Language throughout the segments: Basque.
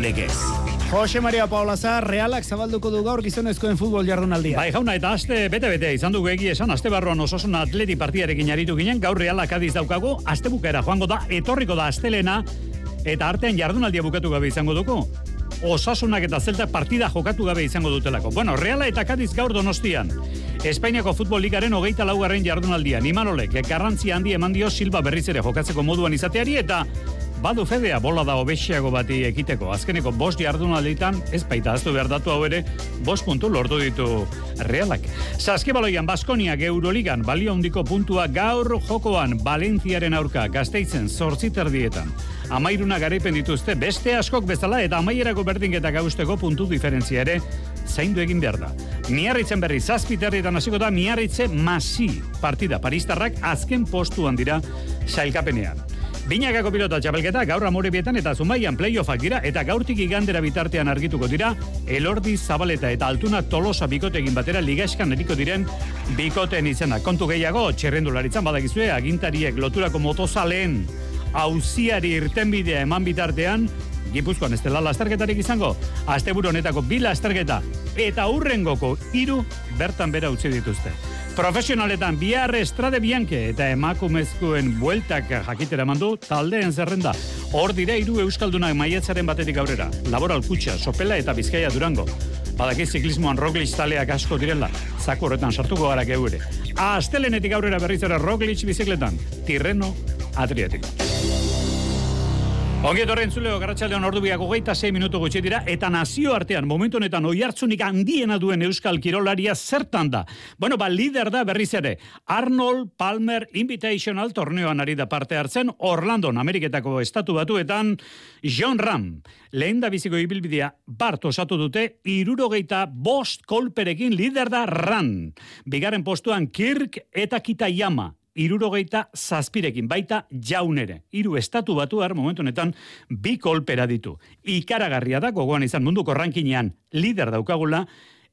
Legez. Jose Maria Paula Zar, realak zabalduko du gaur gizonezkoen futbol jardunaldia. Bai, jauna, eta aste bete-bete izan dugu egi esan, aste barruan osasuna atleti partiarekin aritu ginen, gaur realak adiz daukagu, aste bukera joango da, etorriko da astelena, eta artean jardunaldia bukatu gabe izango dugu. Osasunak eta zeltak partida jokatu gabe izango dutelako. Bueno, reala eta kadiz gaur donostian. Espainiako futbol ligaren hogeita laugarren jardunaldian. Imanolek, garrantzi handi eman dio Silva berriz ere jokatzeko moduan izateari eta Badu fedea bola da obesiago bati ekiteko. Azkeneko bost jardunalditan, ez baita aztu behar datu hau ere, bost puntu lortu ditu realak. Saskibaloian Baskoniak Euroligan balio handiko puntua gaur jokoan Valentziaren aurka gazteitzen zortziter dietan. Amairuna garaipen dituzte beste askok bezala eta amaierako berdingeta gausteko puntu diferentzia ere zaindu egin behar da. Miarritzen berri zazpiterrietan hasiko da Miarritze masi partida Paristarrak azken postuan dira sailkapenean. Binakako pilota txapelketa gaur amorebietan eta zumaian playoffak dira eta gaurtik igandera bitartean argituko dira elordi zabaleta eta altuna tolosa bikotegin batera ligaeskan eriko diren bikoten izena. Kontu gehiago, txerrendularitzan badakizue, agintariek loturako motozaleen auziari irtenbidea eman bitartean, Gipuzkoan ez dela lasterketarik izango, asteburu honetako bi lasterketa eta urrengoko hiru bertan bera utzi dituzte. Profesionaletan bihar estrade bianke eta emakumezkoen bueltak jakitera mandu taldeen zerrenda. Hor dire hiru euskaldunak maietzaren batetik aurrera. Laboral kutxa, sopela eta bizkaia durango. Badakiz ziklismoan Roglic taleak asko direla. Zaku horretan sartuko gara geure. Astelenetik aurrera berriz ere Roglic bizikletan. Tirreno Adriatiko. Ongi etorren zuleo, garratxaldeon ordu biako geita 6 minutu gutxi dira, eta nazio artean, momentu honetan, oi hartzunik handiena duen Euskal Kirolaria zertan da. Bueno, ba, lider da berriz ere, Arnold Palmer Invitational torneoan ari da parte hartzen, Orlando, Ameriketako estatu batuetan, John Ram, lehen da biziko ibilbidea, bart osatu dute, irurogeita bost kolperekin lider da Ran. Bigaren postuan Kirk eta Kitayama, irurogeita zazpirekin, baita jaunere. Hiru estatu batuar momentu honetan bi kolpera ditu. Ikaragarria da gogoan izan munduko rankinean lider daukagula,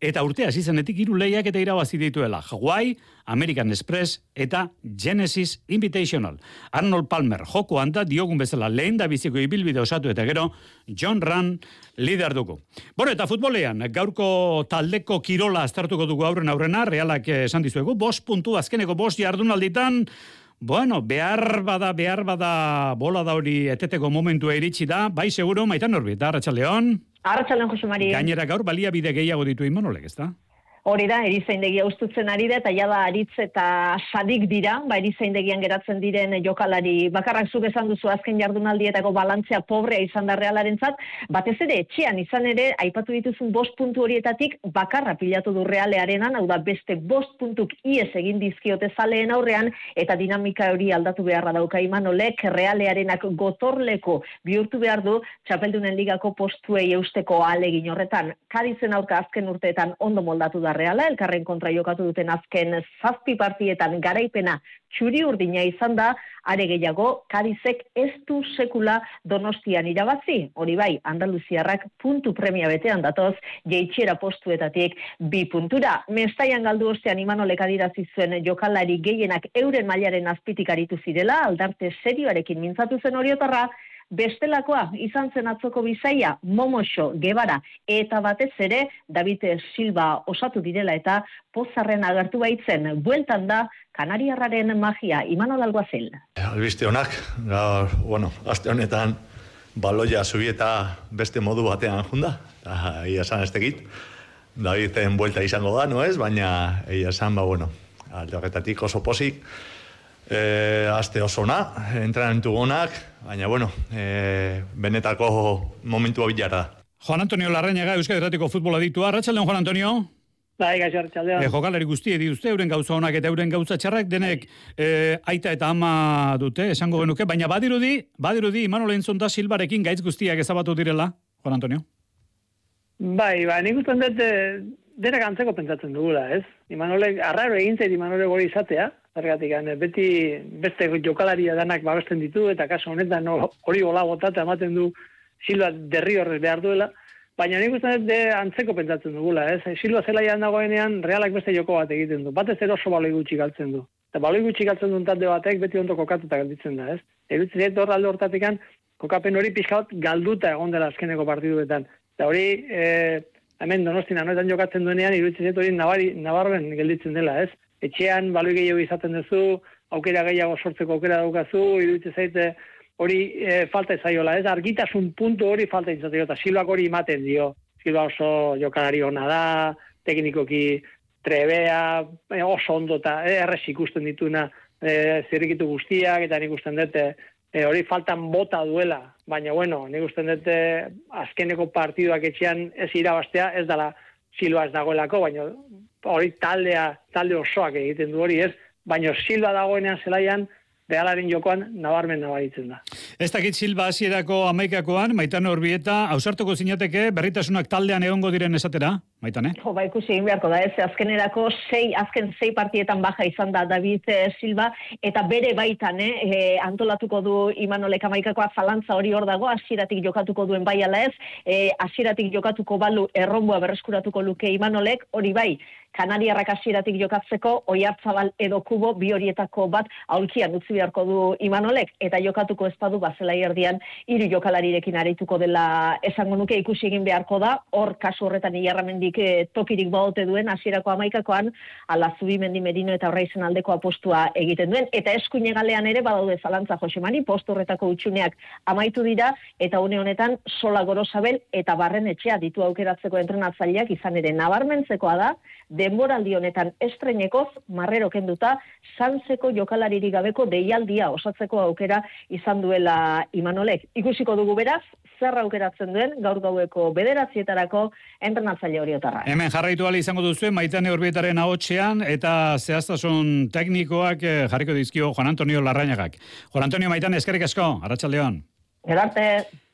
eta urte hasi zenetik hiru lehiak eta irabazi dituela. Hawaii, American Express eta Genesis Invitational. Arnold Palmer joko handa diogun bezala lehen da biziko ibilbide osatu eta gero John Run lider dugu. Bueno, eta futbolean, gaurko taldeko kirola aztertuko dugu aurren aurrena, realak esan dizuegu, bos puntu azkeneko bos jardunalditan, Bueno, behar bada, behar bada, bola da hori eteteko momentua iritsi da, bai seguro, maitan norbit, Arratxaldeon? Arratxaldeon, Jose Mari. Gainera gaur, baliabide gehiago ditu imanolek, ez? Hori da, erizaindegia ustutzen ari da, eta jada aritz eta sadik dira, ba erizaindegian geratzen diren jokalari. Bakarrak zuk esan duzu azken jardunaldietako balantzea pobrea izan da realaren zat, batez ere etxean izan ere, aipatu dituzun bost puntu horietatik bakarra pilatu du realearenan, hau da beste bost puntuk ies egin dizkiote zaleen aurrean, eta dinamika hori aldatu beharra dauka. Imanolek, realearenak gotorleko bihurtu behar du, txapeldunen ligako postuei eusteko alegin horretan, kadizen aurka azken urteetan ondo moldatu da Reala, elkarren kontra jokatu duten azken zazpi partietan garaipena txuri urdina izan da, are gehiago, Kadizek ez du sekula donostian irabazi, hori bai, Andaluziarrak puntu premia betean datoz, jeitxera postuetatik bi puntura. Mestaian galdu ostean imanolek adirazi zuen jokalari gehienak euren mailaren azpitik aritu zirela, aldarte serioarekin mintzatu zen horiotarra, bestelakoa izan zen atzoko bizaia Momoxo Gebara eta batez ere David Silva osatu direla eta pozarren agertu baitzen bueltan da Kanariarraren magia Imanol Alguazel. Albiste honak, gaur, bueno, aste honetan baloia subieta beste modu batean junda, eta ia san ez tegit. Davizen buelta izango da, no ez? Baina, ia san, ba, bueno, horretatik oso posik, e, aste oso na, entrenamentu gonak, baina, bueno, e, benetako momentua bilara da. Juan Antonio Larrañaga, Euskadi Erratiko futbola ditua. Arratxaldeon, Juan Antonio? Bai, gaixo, arratxaldeon. E, jokalari guzti dituzte, euren gauza honak eta euren gauza txarrak, denek e, aita eta ama dute, esango genuke, baina badirudi, badirudi, Imanol Entzon da Silbarekin gaitz guztiak ezabatu direla, Juan Antonio? Bai, ba, nik usten dut, denak antzeko pentsatzen dugula, ez? Imanolek, arraro egin zait Imanolek hori izatea, Zergatik, beti beste jokalaria danak babesten ditu, eta kaso honetan hori gola gota eta ematen du Silva derri horrez behar duela, baina nik uste de antzeko pentsatzen dugula, ez? Silva zela dagoenean realak beste joko bat egiten du, batez ero oso baloi gutxi galtzen du. Eta baloi gutxi galtzen du talde batek beti ondo kokatuta gelditzen da, ez? Erutzen dut hor alde kokapen hori pixka galduta egon dela azkeneko partiduetan. Eta hori, e, hemen donostin anoetan jokatzen duenean, iruditzen zait hori nabarren gelditzen dela, ez? Etxean, baloi gehiago izaten duzu, aukera gehiago sortzeko aukera daukazu, iruditzen zaite hori e, falta ezaiola, ez? Argitasun puntu hori falta izateko, eta silbak hori ematen dio. Silba oso jokalari hona da, teknikoki trebea, e, oso ondo eta e, errez ikusten dituna e, zirrikitu guztiak, eta nik usten dute e, hori faltan bota duela, baina bueno, nik usten dute azkeneko partiduak etxean ez irabastea, ez dala silba ez dagoelako, baina hori taldea, talde osoak egiten du hori ez, baina silba dagoenean zelaian, Realaren jokoan nabarmen nabaritzen da. Ez dakit Silva hasierako amaikakoan, maitan horbieta, hausartuko zinateke, berritasunak taldean egongo diren esatera? Maitane? Jo, ba, ikusi egin beharko da, ez, azkenerako sei, azken sei partietan baja izan da David eh, Silva, eta bere baitan, eh, eh, antolatuko du Imanolek amaikakoa zalantza hori hor dago, asiratik jokatuko duen bai ala ez, eh, asiratik jokatuko balu errombua berreskuratuko luke Imanolek, hori bai, Kanariarrak hasieratik jokatzeko oiartzabal edo kubo bi horietako bat aulkian utzi beharko du Imanolek eta jokatuko ez badu bazela erdian hiru jokalarirekin arituko dela esango nuke ikusi egin beharko da hor kasu horretan ilarramendi oraindik e, tokirik baote duen hasierako amaikakoan ala zubimendi merino eta horraizen aldeko apostua egiten duen eta eskuine galean ere badaude zalantza Josemani post horretako utxuneak amaitu dira eta une honetan sola gorosabel eta barren etxea ditu aukeratzeko entrenatzaileak izan ere nabarmentzekoa da denboraldi honetan estrenekoz marrero kenduta santzeko jokalariri gabeko deialdia osatzeko aukera izan duela Imanolek. Ikusiko dugu beraz, zer aukeratzen duen gaur gaueko bederatzietarako entrenatzaile hori otarra. Hemen jarraitu ali izango duzu, maitane horbietaren ahotxean eta zehaztasun teknikoak eh, jarriko dizkio Juan Antonio Larrañagak. Juan Antonio Maitane, eskerrik asko, arratsaldeon. Gerarte.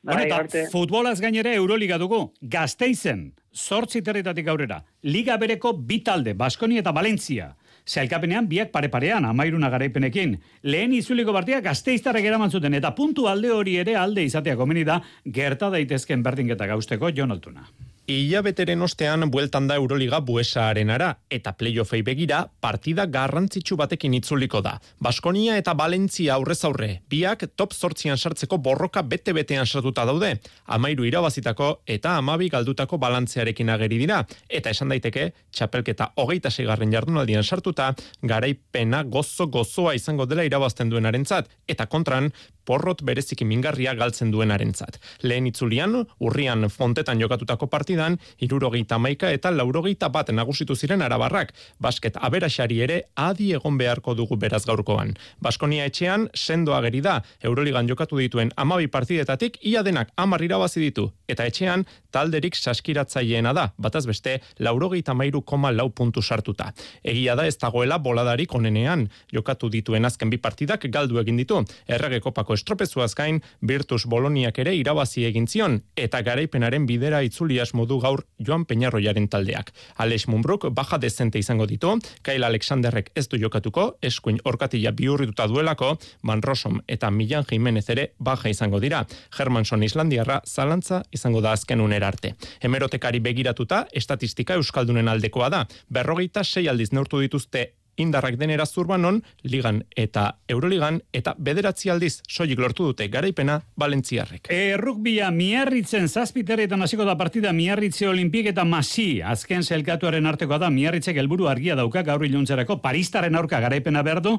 Honeta, bai, futbolaz gainere Euroliga dugu, gazteizen, sortzi territatik aurrera, Liga bereko bitalde, Baskoni eta Valentzia. Zailkapenean biak pare-parean, amairuna garaipenekin. Lehen izuliko partia gazteiztarrek eraman zuten, eta puntu alde hori ere alde izatea komeni da, gerta daitezken berdingeta gausteko Jon Altuna. Ia beteren ostean bueltan da Euroliga buesa arenara, eta playoffei begira partida garrantzitsu batekin itzuliko da. Baskonia eta Valentzia aurrez aurre, biak top sortzian sartzeko borroka bete-betean sartuta daude, amairu irabazitako eta amabi galdutako balantzearekin ageri dira, eta esan daiteke, txapelketa hogeita segarren jardunaldian sartuta, garaipena gozo-gozoa izango dela irabazten duenarentzat, eta kontran, porrot bereziki mingarria galtzen duenarentzat. Lehen itzulian, urrian fontetan jokatutako partidan, irurogeita maika eta laurogeita bat nagusitu ziren arabarrak. Basket aberaxari ere adi egon beharko dugu beraz gaurkoan. Baskonia etxean, sendo ageri da, Euroligan jokatu dituen amabi partidetatik, ia denak amar irabazi ditu. Eta etxean, talderik saskiratzaileena da, bataz beste, laurogeita mairu koma lau puntu sartuta. Egia da ez dagoela boladarik onenean, jokatu dituen azken bi partidak galdu egin ditu. Errege kopako estropezuaz gain Virtus Boloniak ere irabazi egin zion eta garaipenaren bidera itzulias modu gaur Joan Peñarroiaren taldeak. Alex Mumbruk baja dezente izango ditu, Kyle Alexanderrek ez du jokatuko, eskuin orkatila biurrituta duelako, Van Rossum eta Milan Jimenez ere baja izango dira. Hermanson Islandiarra zalantza izango da azken unera arte. Hemerotekari begiratuta, estatistika Euskaldunen aldekoa da. Berrogeita sei aldiz neurtu dituzte indarrak denera zurbanon, ligan eta euroligan, eta bederatzi aldiz soilik lortu dute garaipena Balentziarrek. E, rukbia miarritzen zazpiterretan hasiko da partida miarritze olimpik eta masi, azken zelkatuaren artekoa da miarritzek helburu argia dauka gaur iluntzerako paristaren aurka garaipena berdu,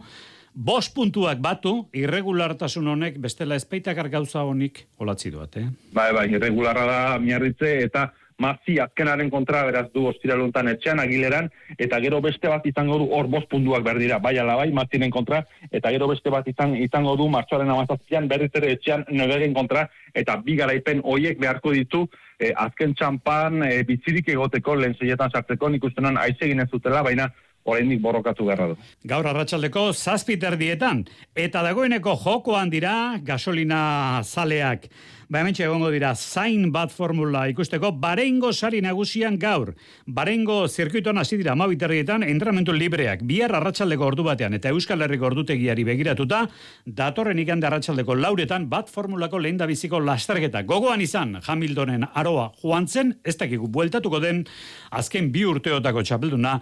Bos puntuak batu, irregulartasun honek, bestela espeitakar gauza honik, olatzi duat, eh? Bai, bai, irregularra da miarritze, eta mazi azkenaren kontra beraz du ostiraluntan etxean agileran, eta gero beste bat izango du hor bost puntuak berdira, bai ala bai, mazinen kontra, eta gero beste bat izan, izango du martxoaren amazazpian berriz ere etxean nogegen kontra, eta bi garaipen hoiek beharko ditu, eh, azken txampan e, bitzirik egoteko lehen zeietan sartzeko, nik ustenan aizegin ez zutela, baina oraindik borrokatu beharra du. Gaur arratsaldeko zazpiter dietan, eta dagoeneko jokoan dira gasolina zaleak. Ba, egongo dira, zain bat formula ikusteko, barengo sari nagusian gaur. Barengo zirkuitoan hasi dira, amabiterrietan, entramentu libreak, bihar arratsaldeko ordu batean, eta Euskal Herriko ordutegiari begiratuta, datorren ikande arratsaldeko lauretan, bat formulako lehen biziko lasterketa. Gogoan izan, Hamiltonen aroa joan zen, ez dakigu bueltatuko den, azken bi urteotako txapelduna,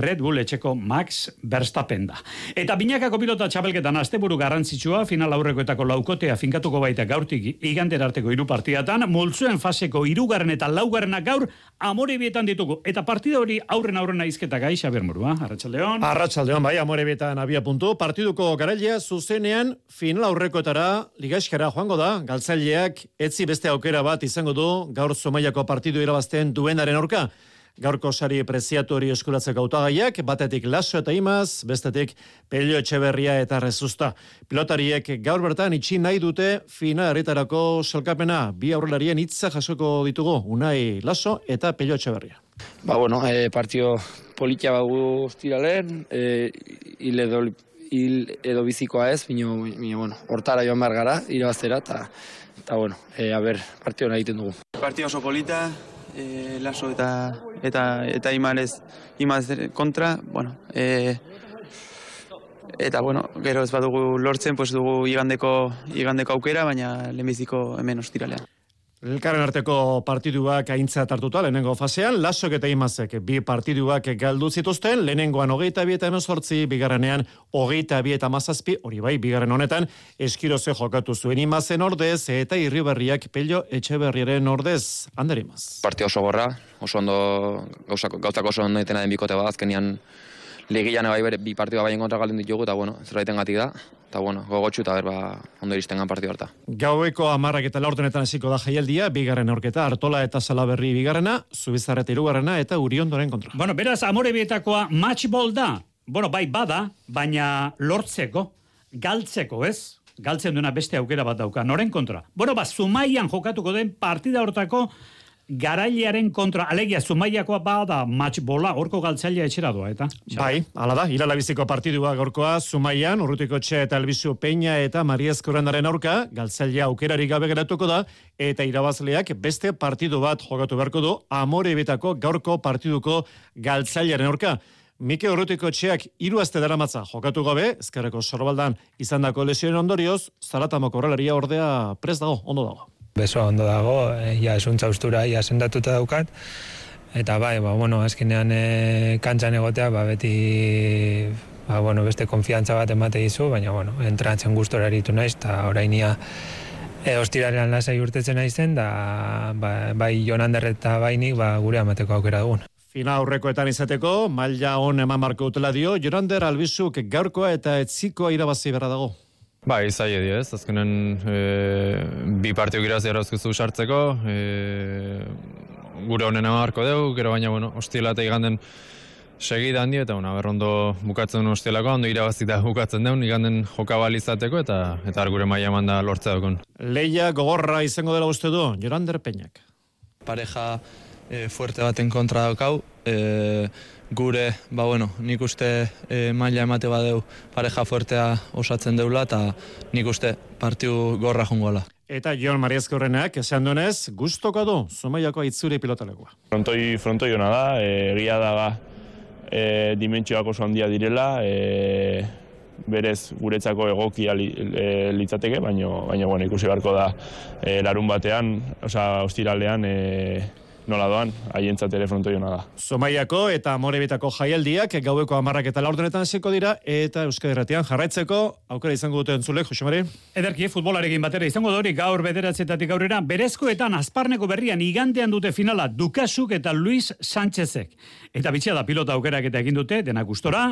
Red Bull etxeko Max Verstappen da. Eta binakako pilota txapelketan asteburu garrantzitsua, final aurrekoetako laukotea finkatuko baita gaurtik igander arteko hiru partidatan, multzuen faseko hirugarren eta laugarrena gaur amore bietan ditugu. Eta partida hori aurren aurrena izketa gai, Xaber Murua, Arratxaldeon. Arratxaldeon, bai, amore bietan abia puntu. Partiduko garailea zuzenean final aurrekoetara ligaiskara joango da, galtzaileak etzi beste aukera bat izango du gaur somaiako partidu irabazten duenaren aurka. Gaurko sari preziatu hori eskuratzeko autagaiak, batetik laso eta imaz, bestetik pelio etxeberria eta rezusta. Pilotariek gaur bertan itxi nahi dute fina herritarako salkapena. Bi aurrelarien hitza jasoko ditugu, unai laso eta pelio etxeberria. Ba, bueno, e, partio politia bagu lehen, e, hil edo, hil edo bizikoa ez, bino, bino, bueno, hortara joan behar gara, irabaztera, eta, eta bueno, e, a ber, partio nahi egiten dugu. Partio oso polita, e, laso eta eta eta imarez imaz kontra, bueno, e, eta bueno, gero ez badugu lortzen, pues dugu igandeko igandeko aukera, baina lehenbiziko hemen ostiralean. Elkarren arteko partiduak aintza hartuta lehenengo fasean, lasok eta imazek bi partiduak galdu zituzten, lehenengoan hogeita bi eta emezortzi, bigarrenean hogeita bi eta mazazpi, hori bai, bigarren honetan, eskiroze jokatu zuen imazen ordez, eta irriberriak pello etxeberriaren ordez, ander imaz. Partio oso borra, oso ondo, gauzako, gauzako oso ondo etena den bikote bat, azkenian ligian bai bere bi partida baien kontra galden ditugu, eta bueno, zerbaiten gatik da, eta bueno, gogotxu eta berba ondo iristen gan partidu harta. Gaueko amarrak eta laurtenetan hasiko da jaialdia, bigarren aurketa, Artola eta Salaberri bigarrena, Zubizarreta irugarrena eta Uriondoren kontra. Bueno, beraz, amore bietakoa matchball da. Bueno, bai, bada, baina lortzeko, galtzeko, ez? Galtzen duena beste aukera bat dauka, noren kontra. Bueno, ba, Zumaian jokatuko den partida hortako garailearen kontra, alegia, zumaiakoa bada matchbola, orko galtzailea etxera doa, eta? Bai, ala da, ilalabiziko partidua gorkoa, Zumaian, Urrutiko Txe eta Elbizu Peña eta Mariez Korrendaren aurka, galtzailea aukerari gabe geratuko da, eta irabazleak beste partidu bat jokatu beharko du, amore betako gaurko partiduko galtzailearen aurka. Mike Urrutiko Txeak hiru aste daramatza jokatu gabe, ezkerreko sorbaldan izandako lesioen ondorioz, Zaratamoko horrelaria ordea prest dago, ondo dago. Beso ondo dago, e, ja esuntza ustura, ja sendatuta daukat, eta bai, ba, bueno, azkenean e, kantxan egotea, ba, beti ba, bueno, beste konfiantza bat emate dizu, baina, bueno, entrantzen gustora eritu naiz, eta orainia e, ostiraren lasai urtetzen naizen, da, ba, bai Jonander eta bainik, ba, gure amateko aukera dugun. Fina aurrekoetan izateko, maila on eman marko utela dio, Jorander Albizuk gaurkoa eta etzikoa irabazi berra dago. Ba, izai edo ez, azkenen e, bi partio gira erauzkizu sartzeko, e, gure honen marko dugu, gero baina, bueno, ostila eta iganden segida handi, eta bueno, berrondo bukatzen duen ostilako, ondo irabazita bukatzen duen, iganden jokabal izateko, eta eta gure maila manda lortzea dukun. Leia gogorra izango dela uste du, Jorander Peñak. Pareja e, fuerte baten kontra daukau, e, gure, ba bueno, nik uste e, maila emate badeu pareja fuertea osatzen deula, eta nik uste partiu gorra jungola. Eta Jon Mariazko horrenak, esan duenez, guztoko du, zumaiako itzuri pilotalegoa. Frontoi, frontoi hona da, egia da ba, e, dimentsioak oso handia direla, e, berez guretzako egokia li, e, litzateke, baina baina bueno, ikusi beharko da e, larun batean, osea, ostiralean, e, nola doan, haientzat ere frontoiona da. Zomaiako eta Morebitako jaialdiak gaueko amarrak eta laurdenetan zeko dira eta Euskadi Erratian jarraitzeko aukera izango dute entzule, Jose Mari? Ederki, futbolarekin batera izango dori gaur bederatzetatik aurrera, berezkoetan azparneko berrian igandean dute finala Dukasuk eta Luis Sánchezek. Eta bitxia da pilota aukerak eta egin dute, denak gustora,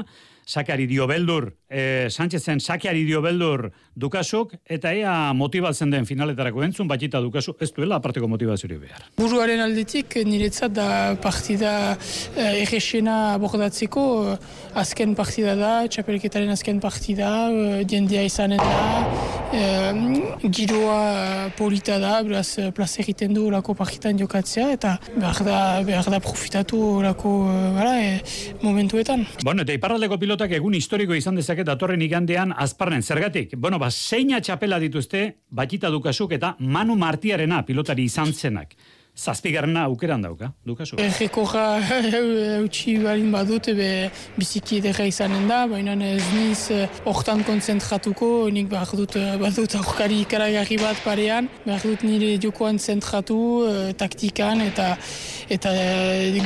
sakeari dio beldur, e, Sánchezen sakeari dio beldur dukasuk, eta ea motibatzen den finaletarako entzun, batita dukasu, ez duela aparteko motibaziori behar. Buruaren aldetik, niretzat da partida eh, erresena abordatzeko, azken partida da, txapelketaren azken partida, eh, jendea izanen da, e, giroa polita da, beraz plaza egiten du lako partitan jokatzea, eta behar da, behar da profitatu lako e, momentuetan. Bueno, eta iparraldeko pilotak egun historiko izan dezake datorren igandean azparnen zergatik. Bueno, ba, zeina txapela dituzte, batita dukasuk eta Manu Martiarena pilotari izan zenak. Zazpigarrena aukeran dauka, dukazu? Errekorra eutxi balin badut, ebe biziki edera izanen da, baina ez niz eh, hortan kontzentratuko, nik behar dut, eh, badut aurkari ikaragarri bat parean, behar dut nire jokoan zentratu, eh, taktikan, eta eta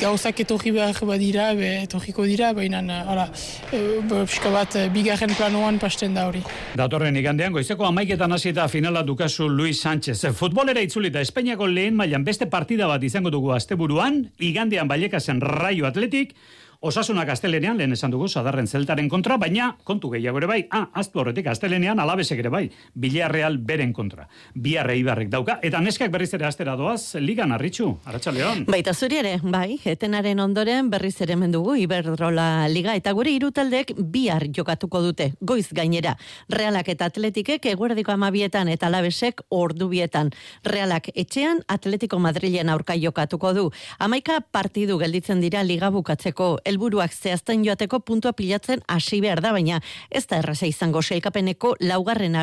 gauzak etorri behar badira, be, etorriko dira, baina hala, pixka bat bigarren planoan pasten da hori. Datorren igandean, goizeko amaiketan hasi eta finala dukazu Luis Sánchez. Futbolera itzulita, Espainiako lehen mailan beste partida bat izango dugu asteburuan, igandean bailekasen raio atletik, Osasuna Gaztelenean, lehen esan dugu, sadarren zeltaren kontra, baina kontu gehiago ere bai, ah, aztu horretik Gaztelenean alabesek ere bai, Villarreal beren kontra. Biarre ibarrek dauka, eta neskak berriz ere astera doaz, ligan arritxu, Arratxaleon. Baita zuri ere, bai, etenaren ondoren berriz ere mendugu, Iberdrola Liga, eta gure irutaldek bihar jokatuko dute, goiz gainera. Realak eta atletikek eguerdiko amabietan eta alabesek ordubietan. Realak etxean, Atletiko Madrilen aurka jokatuko du. Amaika partidu gelditzen dira liga bukatzeko helburuak zehazten joateko puntua pilatzen hasi behar da, baina ez da erraza izango seikapeneko laugarren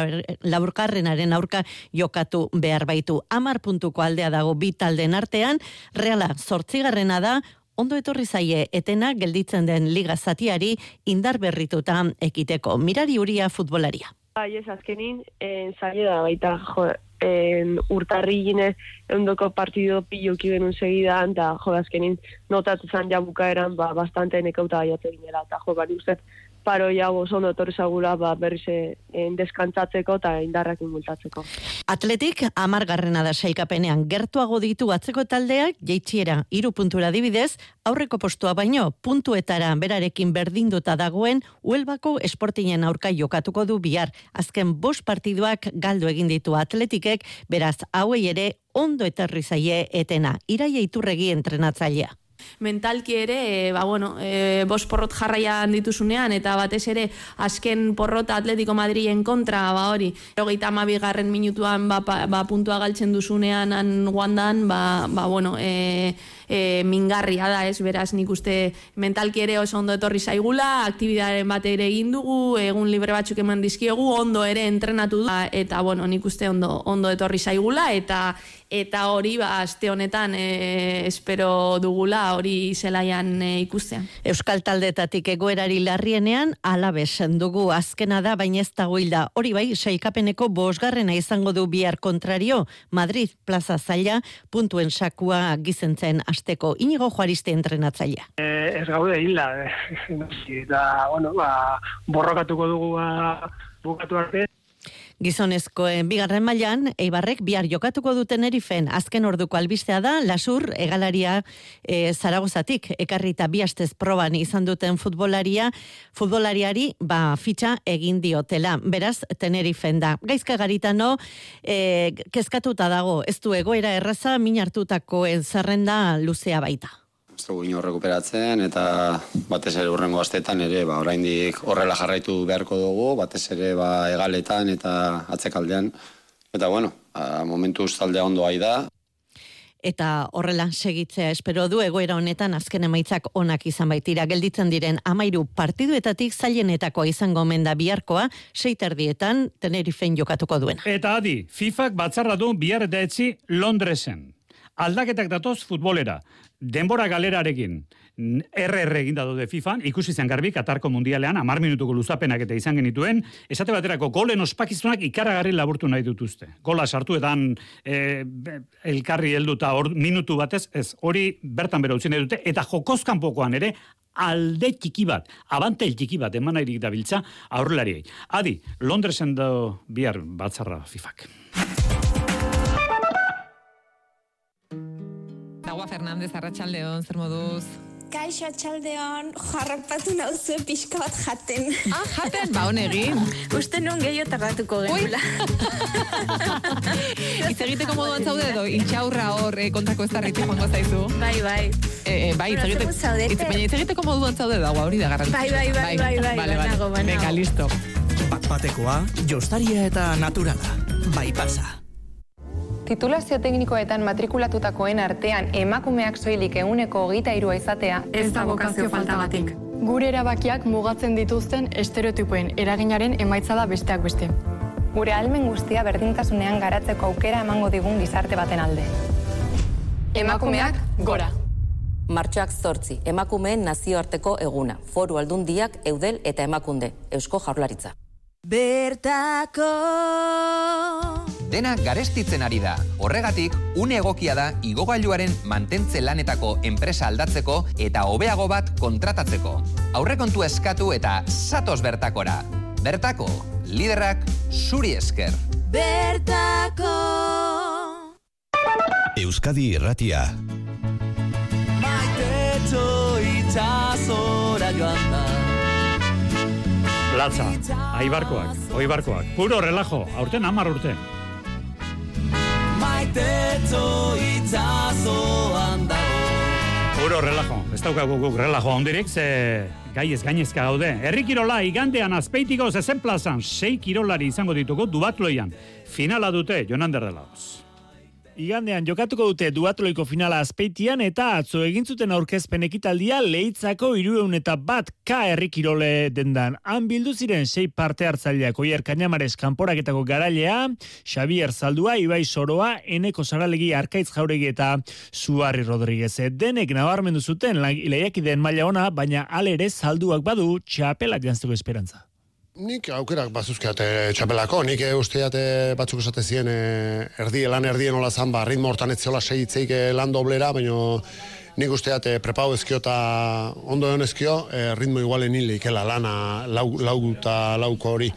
laurkarrenaren aurka jokatu behar baitu. Amar puntuko aldea dago bi talden artean, reala zortzigarrena da, ondo etorri zaie etena gelditzen den liga zatiari indar berrituta ekiteko. Mirari uria futbolaria. Bai, ez azkenin, en zaila da baita, jo, en urtarri gine eundoko partido piloki benun segidan, da jo, azkenin notatu zan ja bukaeran, ba, bastante nekauta gaiatu ginela, eta jo, bari uste, paro ja oso etorri zagula ba, berriz eh, deskantzatzeko eta indarrak inmultatzeko. Atletik amargarrena da saikapenean gertuago ditu atzeko taldeak jeitxiera iru puntura dibidez, aurreko postua baino puntuetara berarekin berdinduta dagoen Uelbako esportinen aurka jokatuko du bihar. Azken bost partiduak galdu egin ditu atletikek, beraz hauei ere ondo etorri zaie etena. Iraia iturregi entrenatzailea mentalki ere, e, ba, bueno, e, bos porrot jarraian dituzunean, eta batez ere, azken porrota Atletico Madrilen kontra, ba hori, erogeita amabigarren minutuan, ba, ba, puntua galtzen duzunean, an guandan, ba, ba, bueno, e, e, mingarria da, ez, beraz, nik uste mentalki ere oso ondo etorri zaigula, aktibidaren bat ere egin dugu, egun libre batzuk eman dizkiegu, ondo ere entrenatu du, eta, bueno, nik uste ondo, ondo etorri zaigula, eta eta hori ba aste honetan e, espero dugula hori zelaian e, ikustea. Euskal taldetatik egoerari larrienean alabes dugu azkena da baina ez dago hilda. Hori bai, saikapeneko bosgarrena izango du bihar kontrario Madrid plaza zaila puntuen sakua gizentzen asteko inigo juariste entrenatzailea. E, ez gaude hilda. eta, bueno, ba, borrokatuko dugu ba, bukatu arte. Gizonezkoen bigarren mailan Eibarrek bihar jokatuko duten erifen azken orduko albistea da Lasur egalaria e, Zaragozatik ekarrita bi astez proban izan duten futbolaria futbolariari ba fitxa egin diotela. Beraz Tenerifen da. Gaizka garitano e, kezkatuta dago. Ez du egoera erraza min hartutako zerrenda luzea baita ez dugu ino rekuperatzen eta batez ere urrengo astetan ere ba, oraindik horrela jarraitu beharko dugu, batez ere ba, egaletan eta atzekaldean. Eta bueno, a, momentu taldea ondo da. Eta horrela segitzea espero du egoera honetan azken emaitzak onak izan baitira gelditzen diren amairu partiduetatik zailenetako izango menda biharkoa seiterdietan tenerifein jokatuko duen. Eta adi, FIFAk batzarra du bihar eta etzi Londresen. Aldaketak datoz futbolera denbora galerarekin RR egin da de FIFA, ikusi zen garbi Katarko mundialean 10 minutuko luzapenak eta izan genituen, esate baterako golen ospakizunak ikaragarri laburtu nahi dituzte. Gola sartu edan e, elkarri helduta hor minutu batez, ez hori bertan bera utzi dute eta jokozkan pokoan ere alde txiki bat, abante txiki bat eman nahi dabiltza aurrelariei. Adi, Londresen da bihar batzarra FIFAk. Fernández, arratsaldeon, zer moduz? Kaixo atxaldeon, jarrapatu nauzu pixka bat jaten. Ah, jaten, ba, honegin. Uste non gehiot tarratuko genula. Itz egiteko moduan zaude edo, intxaurra hor eh, kontako ez darritu joango zaizu. Bai, bai. Eh, eh, bai, itz egiteko, baina itz egiteko moduan zaude da, hori da garrantzitsua. Bai, bai, bai, bai, bai, vale, banago, banago. Venga, listo. Bat batekoa, jostaria eta naturala. Bai pasa. Titulazio teknikoetan matrikulatutakoen artean emakumeak soilik eguneko hogeita irua izatea Ez da bokazio faltagatik. Gure erabakiak mugatzen dituzten estereotipoen eraginaren emaitza da besteak beste. Gure almen guztia berdintasunean garatzeko aukera emango digun gizarte baten alde. Emakumeak gora. Martxoak zortzi, emakumeen nazioarteko eguna, foru aldundiak, eudel eta emakunde, eusko jaurlaritza. Bertako Dena garestitzen ari da. Horregatik, une egokia da igogailuaren mantentze lanetako enpresa aldatzeko eta hobeago bat kontratatzeko. Aurrekontu eskatu eta satos bertakora. Bertako, liderrak zuri esker. Bertako Euskadi Irratia. Maitetxo itxasora joan da. Latza, aibarkoak, oibarkoak, puro relajo, aurten amar urte. Maitetxo itxasoan dago. Puro relajo, ez daukagu guk relajo handirik, ze gai ez gainezka gaude. Herri kirola igandean azpeitiko zezen plazan, sei kirolari izango ditugu duatloian. Finala dute, Jonander delauz. Igandean jokatuko dute duatloiko finala azpeitian eta atzo egin zuten aurkezpen ekitaldia leitzako irueun eta bat K herrikirole dendan. Han bildu ziren sei parte hartzaileak oier kainamares kanporaketako garailea, Xavier Zaldua, Ibai Soroa, Eneko Saralegi Arkaitz Jauregi eta Suarri Rodriguez. Denek nabarmendu zuten lehiakideen maila ona, baina alere Zalduak badu txapela jantzeko esperantza. Nik aukerak bazuzkeat e, txapelako, nik e, usteat e, batzuk esate ziren e, erdi, lan erdien hola zan, ba, ritmo hortan ez ziola segitzeik e, lan doblera, baina nik usteat e, prepau ezkio eta ondo egon ezkio, e, ritmo igualen hil leikela lana lau, lau eta lauko hori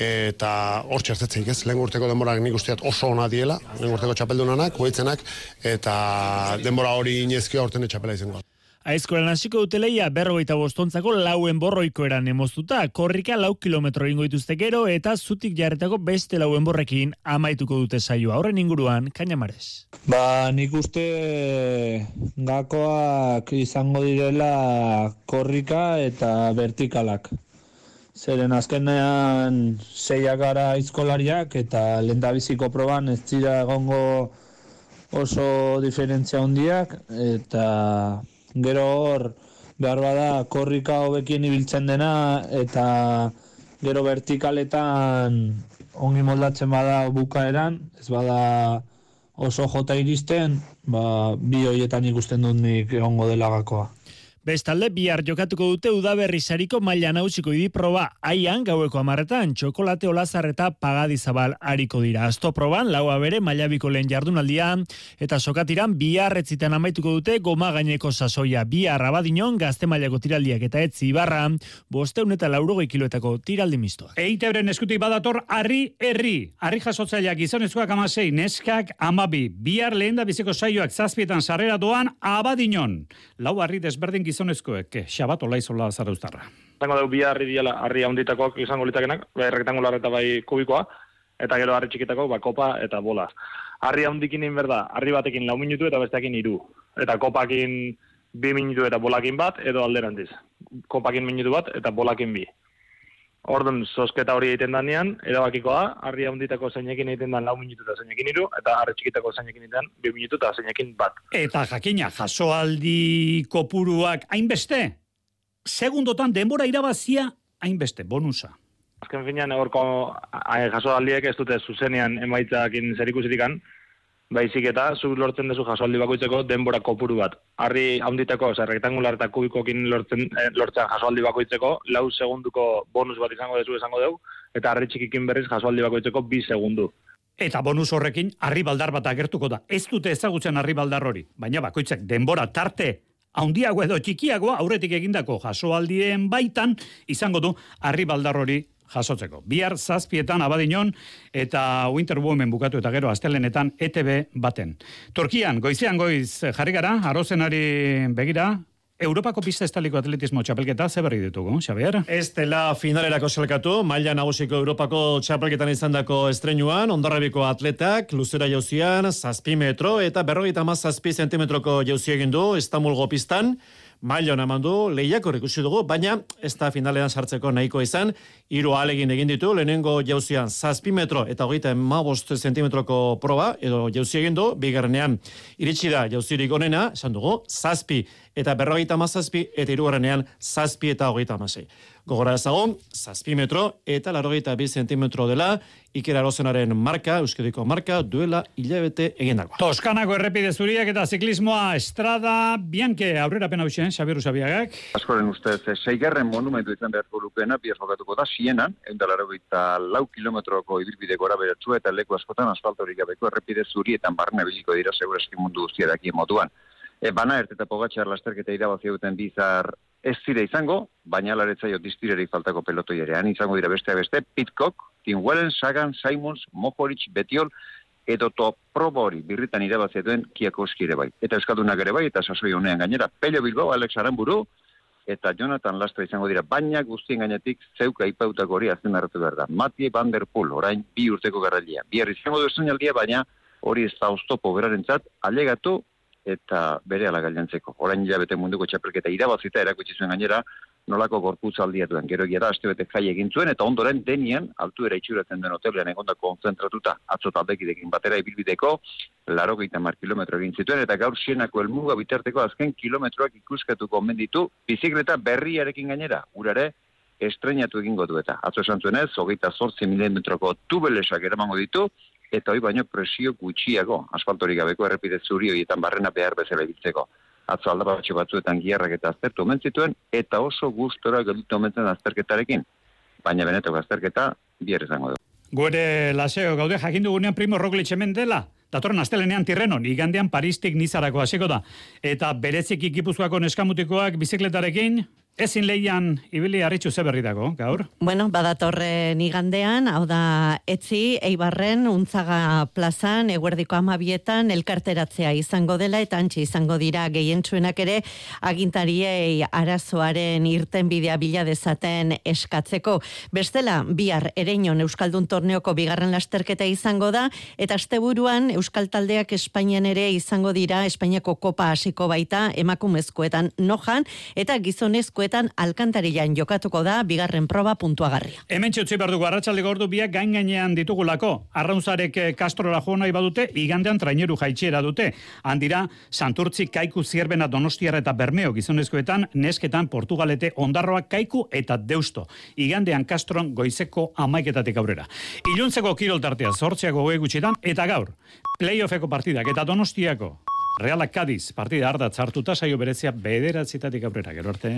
eta hor txertetzeik ez, lehen urteko denborak nik usteat oso ona diela, lehen urteko txapeldunanak, hoitzenak, eta denbora hori inezkio horten txapela izango. Aizkoren hasiko dute leia berrogeita bostontzako lauen borroiko emoztuta. Korrika lau kilometro ingo dituzte gero eta zutik jarretako beste lauen borrekin amaituko dute saioa. Horren inguruan, kainamares. Ba, nik uste gakoak izango direla korrika eta vertikalak. Zeren azkenean seiak gara aizkolariak eta lendabiziko proban ez dira egongo oso diferentzia handiak eta gero hor behar bada korrika hobekien ibiltzen dena eta gero vertikaletan ongi moldatzen bada bukaeran, ez bada oso jota iristen, ba, bi hoietan ikusten dut nik egongo dela gakoa. Bestalde, bihar jokatuko dute udaberri sariko maila nausiko idiproba aian gaueko amarretan, txokolate olazar eta pagadizabal hariko dira. Azto proban, laua bere, mailabiko lehen jardunaldia, eta sokatiran bihar etzitan amaituko dute goma gaineko sasoia. Bihar abadinon, gazte mailako tiraldiak eta etzi ibarra, bosteun eta laurogei kiloetako tiraldi mistoak. Eitebren eskutik badator, arri, herri. Arri jasotzaileak gizonezkoak amasei, neskak amabi. Bihar lehen da biziko saioak zazpietan sarrera doan, abadinon. Lau arri desberdin gizonezkoek, xabat olaizola zarauztarra. Zango dugu bi harri diala, harri handitakoak izango litakenak, bai rektangular eta bai kubikoa, eta gero harri txikitako, ba, kopa eta bola. Harri handikin egin berda, harri batekin lau minutu eta besteakin hiru. Eta kopakin bi minutu eta bolakin bat, edo alderantiz. Kopakin minutu bat eta bolakin bi. Orduan, sosketa hori egiten danean, erabakikoa, harri handitako zeinekin egiten dan lau minutu eta zeinekin hiru, eta harri txikitako zeinekin egiten bi minutu eta zeinekin bat. Eta jakina, jasoaldi kopuruak hainbeste, segundotan denbora irabazia hainbeste, bonusa. Azken finean, horko jasoaldiek ez dute zuzenean emaitzakin zerikusitikan, baizik eta zuk lortzen duzu jasoaldi bakoitzeko denbora kopuru bat. Harri handitako, oza, rektangular eta kubikokin lortzen, eh, lortzen jasoaldi bakoitzeko, lau segunduko bonus bat izango dezu esango dugu, eta harri txikikin berriz jasoaldi bakoitzeko bi segundu. Eta bonus horrekin, harri baldar bat agertuko da. Ez dute ezagutzen harri baldar hori, baina bakoitzak denbora tarte haundiago edo txikiagoa aurretik egindako jasoaldien baitan izango du harri baldar hori jasotzeko. Bihar zazpietan abadinon eta Winter Women bukatu eta gero astelenetan ETB baten. Turkian, goizean goiz jarri gara, arozenari begira, Europako pista estaliko atletismo txapelketa ze berri ditugu, Xavier? Ez dela finalerako selkatu, maila nagusiko Europako txapelketan izandako estrenuan, ondarrabiko atletak, luzera jauzian, zazpi metro, eta berrogeita maz zazpi zentimetroko jauzi egin du, Istanbulgo pistan, mailon eman du, lehiako ikusi dugu, baina ez da finalean sartzeko nahiko izan, hiru alegin egin ditu, lehenengo jauzian zazpi metro eta hogeita emabost zentimetroko proba, edo jauzi egin du, bigarrenean iritsi da jauzirik onena, esan dugu, zazpi eta berrogeita mazazpi, eta irugarrenean zazpi eta hogeita amasei. Gogora ezagon, zazpi metro eta larogeita bi zentimetro dela, Iker Arozenaren marka, Euskadiko marka, duela hilabete egindako. Toskanako errepide zuriak eta ziklismoa estrada, bianke aurrera pena uxen, Xabiru Xabiagak. Askoren ustez, seigarren monumentu izan beharko lukena, bihar jokatuko da, sienan, eundalaro eta lau kilometroko ibilbide gora beratzua eta leku askotan asfaltorik gabeko errepide zurietan barne biliko dira segurazki mundu guztia daki moduan. E, bana ert eta pogatxar lasterketa irabazio duten bizar ez zire izango, baina laretzaio distireri faltako pelotoi ere. Han izango dira beste beste, Pitcock, Tim Wellen, Sagan, Simons, Mohoric, Betiol, edo to probori birritan irabazia duen kiako ere bai. Eta euskadunak ere bai, eta sasoi honean gainera. Pelio Bilbao, Alex Aramburu, eta Jonathan Lastra izango dira, baina guztien gainetik zeuka ipautako hori azten hartu behar da. Mattie Van Der Poel, orain bi urteko garralia. Biarri izango du esan baina hori ez da oztopo berarentzat, alegatu eta bere ala gailantzeko. Orain bete munduko txapelketa irabazita erakutsi zuen gainera, nolako gorputzaldia duen. Gero gira aste bete jai egin zuen, eta ondoren denien, altu era itxuratzen den hotelean egonda konzentratuta, atzo taldekidekin batera ibilbideko, laro mar kilometro egin zituen, eta gaur sienako elmuga bitarteko azken kilometroak ikuskatuko menditu, bizikleta berriarekin gainera, urare, estrenatu egingo du eta. Atzo esan zuenez, hogeita zortzi milimetroko tubelesak eramango ditu, eta hoi baino presio gutxiago, asfaltorik gabeko errepide zuri horietan barrena behar bezala egitzeko. Atzo aldabatxo batzuetan giarrak eta aztertu omen zituen, eta oso gustora gelditu omentzen azterketarekin. Baina benetako azterketa, bier izango du. Guere laseo gaude jakin dugunean primo Roglic hemen dela. Datorren astelenean tirrenon, igandean Paristik nizarako hasiko da. Eta berezik ikipuzkoako neskamutikoak bizikletarekin, Ezin leian ibili harritxu ze berri dago, gaur? Bueno, badatorre nigandean, hau da etzi, eibarren, untzaga plazan, eguerdiko amabietan, elkarteratzea izango dela, eta antxe izango dira gehientsuenak ere, agintariei arazoaren irten bidea bila dezaten eskatzeko. Bestela, bihar ereinon Euskaldun torneoko bigarren lasterketa izango da, eta asteburuan Euskal Taldeak Espainian ere izango dira, Espainiako kopa hasiko baita, emakumezkoetan nojan, eta gizonezko batzuetan alkantarilan jokatuko da bigarren proba puntuagarria. Hemen txutzi behar dugu, arratxalde gordu biak gain gainean ditugulako. Arraunzarek kastrora joan nahi badute, igandean traineru jaitxera dute. Handira, Santurtzi kaiku zierbena donostiara eta bermeo gizonezkoetan, nesketan Portugalete ondarroak kaiku eta deusto. Igandean kastron goizeko amaiketatik aurrera. Iluntzeko kirol tartea zortziako gutxitan eta gaur, playoffeko partidak eta donostiako Realak Cadiz, partida ardatz hartuta saio berezia bederatzitatik aurrera, gero arte.